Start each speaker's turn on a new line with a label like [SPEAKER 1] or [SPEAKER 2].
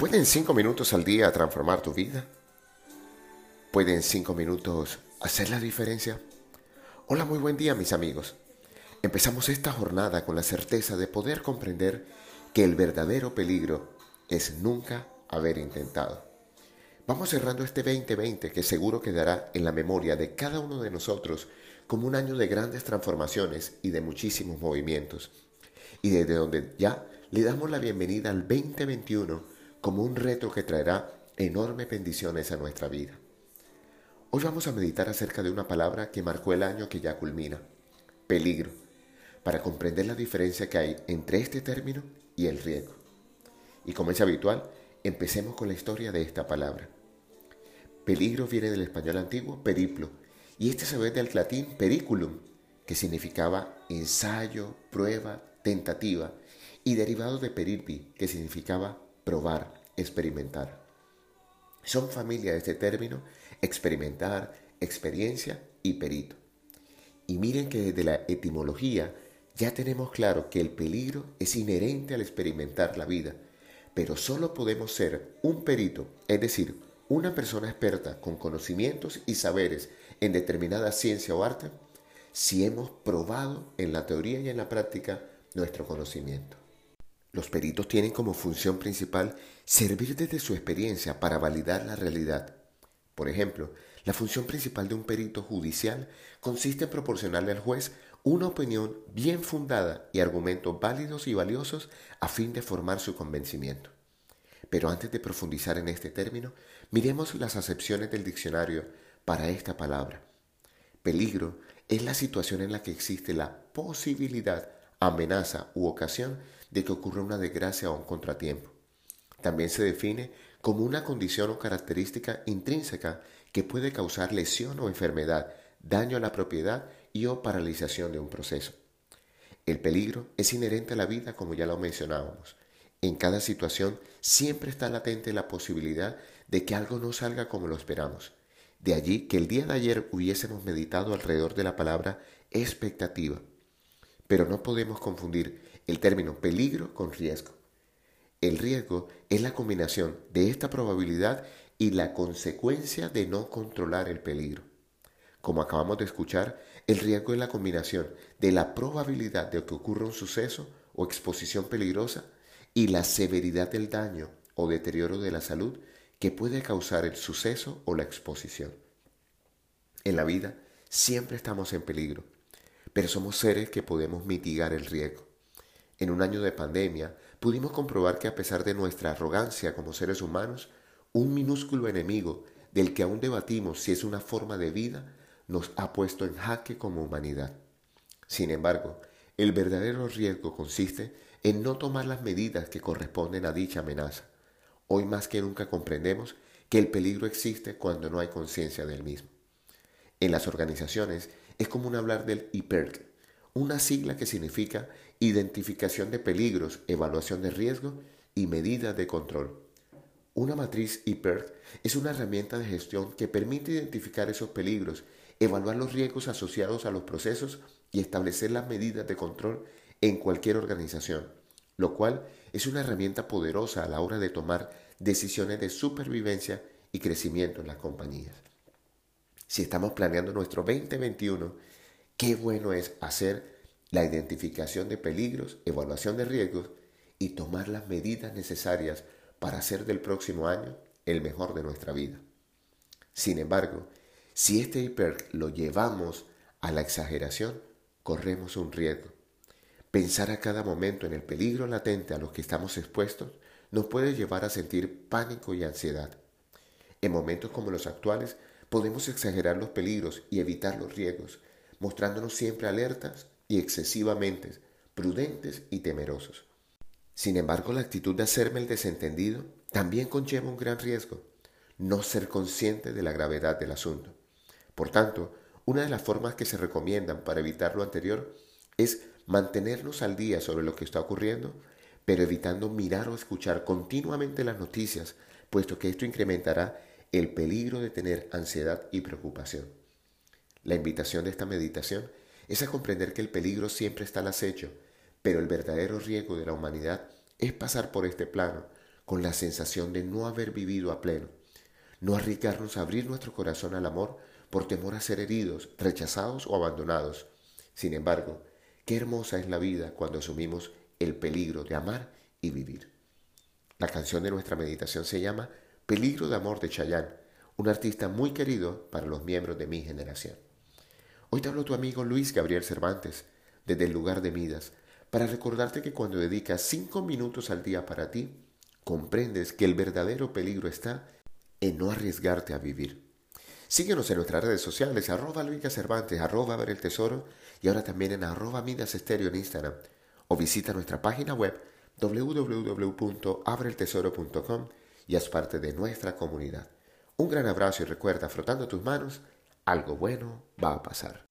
[SPEAKER 1] ¿Pueden cinco minutos al día transformar tu vida? ¿Pueden cinco minutos hacer la diferencia? Hola, muy buen día mis amigos. Empezamos esta jornada con la certeza de poder comprender que el verdadero peligro es nunca haber intentado. Vamos cerrando este 2020 que seguro quedará en la memoria de cada uno de nosotros como un año de grandes transformaciones y de muchísimos movimientos. Y desde donde ya le damos la bienvenida al 2021 como un reto que traerá enormes bendiciones a nuestra vida. Hoy vamos a meditar acerca de una palabra que marcó el año que ya culmina, peligro, para comprender la diferencia que hay entre este término y el riesgo. Y como es habitual, empecemos con la historia de esta palabra. Peligro viene del español antiguo periplo, y este se ve del latín periculum, que significaba ensayo, prueba, tentativa, y derivado de peripi, que significaba probar, experimentar. Son familia de este término experimentar, experiencia y perito. Y miren que desde la etimología ya tenemos claro que el peligro es inherente al experimentar la vida, pero solo podemos ser un perito, es decir, una persona experta con conocimientos y saberes en determinada ciencia o arte, si hemos probado en la teoría y en la práctica nuestro conocimiento. Los peritos tienen como función principal servir desde su experiencia para validar la realidad. Por ejemplo, la función principal de un perito judicial consiste en proporcionarle al juez una opinión bien fundada y argumentos válidos y valiosos a fin de formar su convencimiento. Pero antes de profundizar en este término, miremos las acepciones del diccionario para esta palabra. Peligro es la situación en la que existe la posibilidad, amenaza u ocasión de que ocurra una desgracia o un contratiempo. También se define como una condición o característica intrínseca que puede causar lesión o enfermedad, daño a la propiedad y o paralización de un proceso. El peligro es inherente a la vida como ya lo mencionábamos. En cada situación siempre está latente la posibilidad de que algo no salga como lo esperamos. De allí que el día de ayer hubiésemos meditado alrededor de la palabra expectativa. Pero no podemos confundir el término peligro con riesgo. El riesgo es la combinación de esta probabilidad y la consecuencia de no controlar el peligro. Como acabamos de escuchar, el riesgo es la combinación de la probabilidad de que ocurra un suceso o exposición peligrosa y la severidad del daño o deterioro de la salud que puede causar el suceso o la exposición. En la vida siempre estamos en peligro, pero somos seres que podemos mitigar el riesgo. En un año de pandemia, pudimos comprobar que a pesar de nuestra arrogancia como seres humanos, un minúsculo enemigo del que aún debatimos si es una forma de vida, nos ha puesto en jaque como humanidad. Sin embargo, el verdadero riesgo consiste en no tomar las medidas que corresponden a dicha amenaza. Hoy más que nunca comprendemos que el peligro existe cuando no hay conciencia del mismo. En las organizaciones es común hablar del IPERC, una sigla que significa identificación de peligros, evaluación de riesgo y medidas de control. Una matriz IPERT es una herramienta de gestión que permite identificar esos peligros, evaluar los riesgos asociados a los procesos y establecer las medidas de control en cualquier organización, lo cual es una herramienta poderosa a la hora de tomar decisiones de supervivencia y crecimiento en las compañías. Si estamos planeando nuestro 2021, qué bueno es hacer la identificación de peligros, evaluación de riesgos y tomar las medidas necesarias para hacer del próximo año el mejor de nuestra vida. Sin embargo, si este hiper lo llevamos a la exageración, corremos un riesgo. Pensar a cada momento en el peligro latente a los que estamos expuestos nos puede llevar a sentir pánico y ansiedad. En momentos como los actuales podemos exagerar los peligros y evitar los riesgos, mostrándonos siempre alertas y excesivamente prudentes y temerosos. Sin embargo, la actitud de hacerme el desentendido también conlleva un gran riesgo, no ser consciente de la gravedad del asunto. Por tanto, una de las formas que se recomiendan para evitar lo anterior es mantenernos al día sobre lo que está ocurriendo, pero evitando mirar o escuchar continuamente las noticias, puesto que esto incrementará el peligro de tener ansiedad y preocupación. La invitación de esta meditación es a comprender que el peligro siempre está al acecho, pero el verdadero riesgo de la humanidad es pasar por este plano con la sensación de no haber vivido a pleno, no arriesgarnos a abrir nuestro corazón al amor por temor a ser heridos, rechazados o abandonados. Sin embargo, qué hermosa es la vida cuando asumimos el peligro de amar y vivir. La canción de nuestra meditación se llama Peligro de Amor de Chayanne, un artista muy querido para los miembros de mi generación. Hoy te hablo tu amigo Luis Gabriel Cervantes, desde el lugar de Midas, para recordarte que cuando dedicas cinco minutos al día para ti, comprendes que el verdadero peligro está en no arriesgarte a vivir. Síguenos en nuestras redes sociales, arroba Luis Cervantes, arroba ver el tesoro y ahora también en arroba Midas Estéreo en Instagram. O visita nuestra página web www.abreltesoro.com y haz parte de nuestra comunidad. Un gran abrazo y recuerda, frotando tus manos, algo bueno va a pasar.